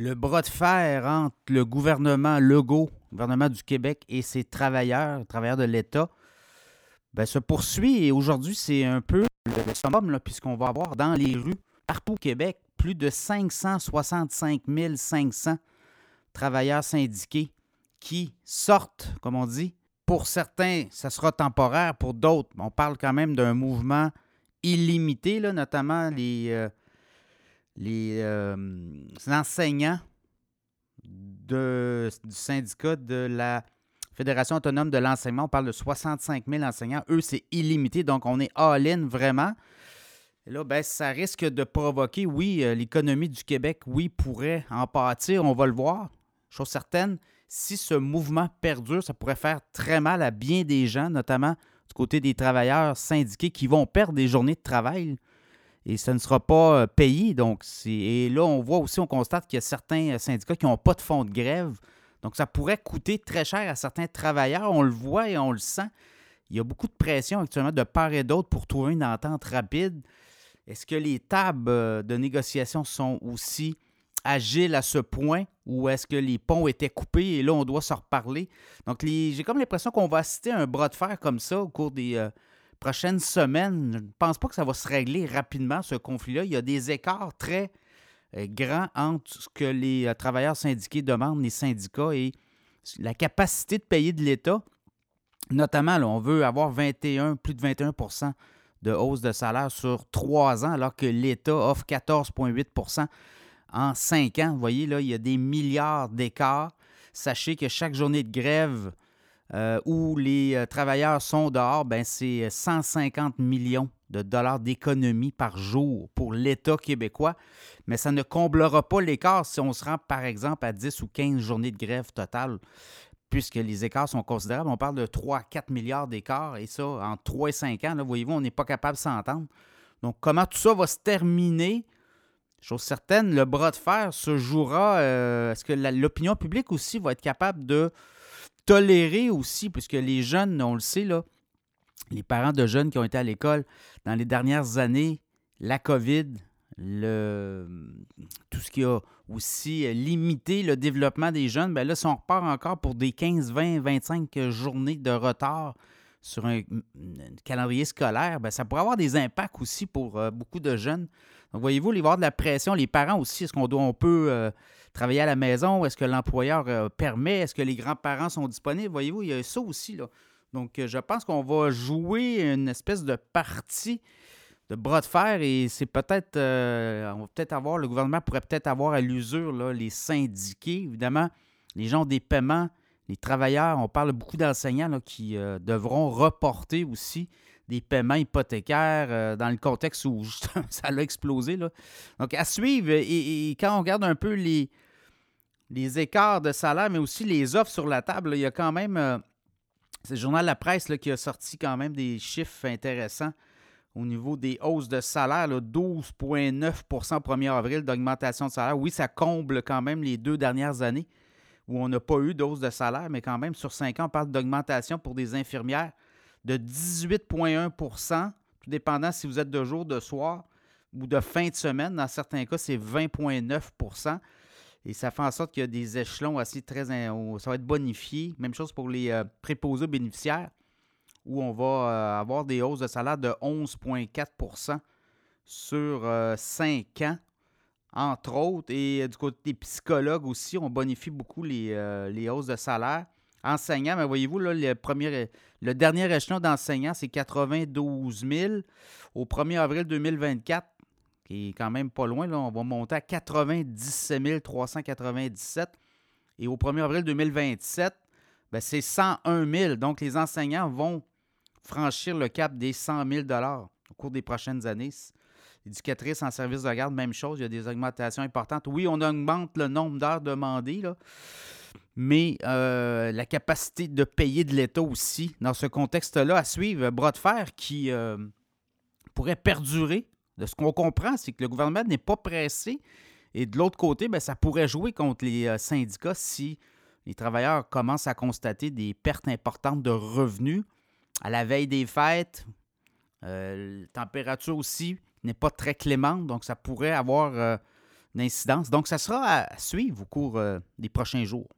Le bras de fer entre le gouvernement Legault, le gouvernement du Québec et ses travailleurs, travailleurs de l'État, ben, se poursuit et aujourd'hui, c'est un peu le summum, puisqu'on va avoir dans les rues, partout au Québec, plus de 565 500 travailleurs syndiqués qui sortent, comme on dit. Pour certains, ça sera temporaire. Pour d'autres, on parle quand même d'un mouvement illimité, notamment les, euh, les, euh, enseignants du syndicat de la Fédération autonome de l'enseignement. On parle de 65 000 enseignants. Eux, c'est illimité, donc on est all-in vraiment. Et là, ben, ça risque de provoquer, oui, euh, l'économie du Québec, oui, pourrait en pâtir, on va le voir. Chose certaine, si ce mouvement perdure, ça pourrait faire très mal à bien des gens, notamment du côté des travailleurs syndiqués qui vont perdre des journées de travail et ça ne sera pas euh, payé. Donc, et là, on voit aussi, on constate qu'il y a certains euh, syndicats qui n'ont pas de fonds de grève. Donc, ça pourrait coûter très cher à certains travailleurs. On le voit et on le sent. Il y a beaucoup de pression actuellement de part et d'autre pour trouver une entente rapide. Est-ce que les tables euh, de négociation sont aussi agiles à ce point ou est-ce que les ponts étaient coupés et là, on doit se reparler? Donc, j'ai comme l'impression qu'on va assister à un bras de fer comme ça au cours des, prochaines semaines, je ne pense pas que ça va se régler rapidement, ce conflit-là. Il y a des écarts très euh, grands entre ce que les euh, travailleurs syndiqués demandent, les syndicats, et la capacité de payer de l'État. Notamment, on veut avoir 21, plus de 21% de hausse de salaire sur trois ans, alors que l'État offre 14,8% en cinq ans. Vous voyez, là, il y a des milliards d'écarts. Sachez que chaque journée de grève euh, où les euh, travailleurs sont dehors, ben c'est 150 millions de dollars d'économie par jour pour l'État québécois. Mais ça ne comblera pas l'écart si on se rend, par exemple, à 10 ou 15 journées de grève totale, puisque les écarts sont considérables. On parle de 3 à 4 milliards d'écarts, et ça, en 3 et 5 ans, voyez-vous, on n'est pas capable de s'entendre. Donc, comment tout ça va se terminer? Chose certaine, le bras de fer se jouera. Euh, est-ce que l'opinion publique aussi va être capable de tolérer aussi, puisque les jeunes, on le sait, là, les parents de jeunes qui ont été à l'école dans les dernières années, la COVID, le, tout ce qui a aussi limité le développement des jeunes, bien là, si on repart encore pour des 15, 20, 25 journées de retard sur un, calendrier scolaire, bien, ça pourrait avoir des impacts aussi pour euh, beaucoup de jeunes. Donc, voyez-vous, il va avoir de la pression. Les parents aussi, est-ce qu'on doit, on peut euh, travailler à la maison? Est-ce que l'employeur euh, permet? Est-ce que les grands-parents sont disponibles? Voyez-vous, il y a ça aussi. Là. Donc, je pense qu'on va jouer une espèce de partie de bras de fer et c'est peut-être, on va peut-être avoir, le gouvernement pourrait peut-être avoir à l'usure les syndiqués. Évidemment, les gens des paiements, les travailleurs, on parle beaucoup d'enseignants qui devront reporter aussi des paiements hypothécaires dans le contexte où ça a explosé. Là. Donc, à suivre, et, quand on regarde un peu les, écarts de salaire, mais aussi les offres sur la table. il y a quand même. Euh, c'est le journal La Presse qui a sorti quand même des chiffres intéressants au niveau des hausses de salaire. 12,9 au 1er avril d'augmentation de salaire. Oui, ça comble quand même les deux dernières années où on n'a pas eu d'hausse de salaire, mais quand même, sur cinq ans, on parle d'augmentation pour des infirmières de 18,1% tout dépendant si vous êtes de jour, de soir ou de fin de semaine. Dans certains cas, c'est 20,9% et ça fait en sorte qu'il y a des échelons assez très. Ça va être bonifié. Même chose pour les euh, préposés bénéficiaires, où on va euh, avoir des hausses de salaire de 11,4% sur 5 euh, ans, entre autres. Et du côté des psychologues aussi, on bonifie beaucoup les, les hausses de salaire. Enseignants, mais voyez-vous, là, le, premier, le dernier échelon d'enseignants, c'est 92 000. Au 1er avril 2024, qui est quand même pas loin. Là. On va monter à 97 397. Et au 1er avril 2027, ben, c'est 101 000. Donc, les enseignants vont franchir le cap des 100 000 au cours des prochaines années. Éducatrices en service de garde, même chose. Il y a des augmentations importantes. Oui, on augmente le nombre d'heures demandées, mais euh, la capacité de payer de l'État aussi, dans ce contexte-là, à suivre, bras de fer qui euh, pourrait perdurer de ce qu'on comprend, c'est que le gouvernement n'est pas pressé. Et de l'autre côté, bien, ça pourrait jouer contre les euh, syndicats si les travailleurs commencent à constater des pertes importantes de revenus à la veille des fêtes. Euh, température aussi n'est pas très clémente, donc ça pourrait avoir euh, d'incidence. Donc, ça sera à suivre au cours des prochains jours.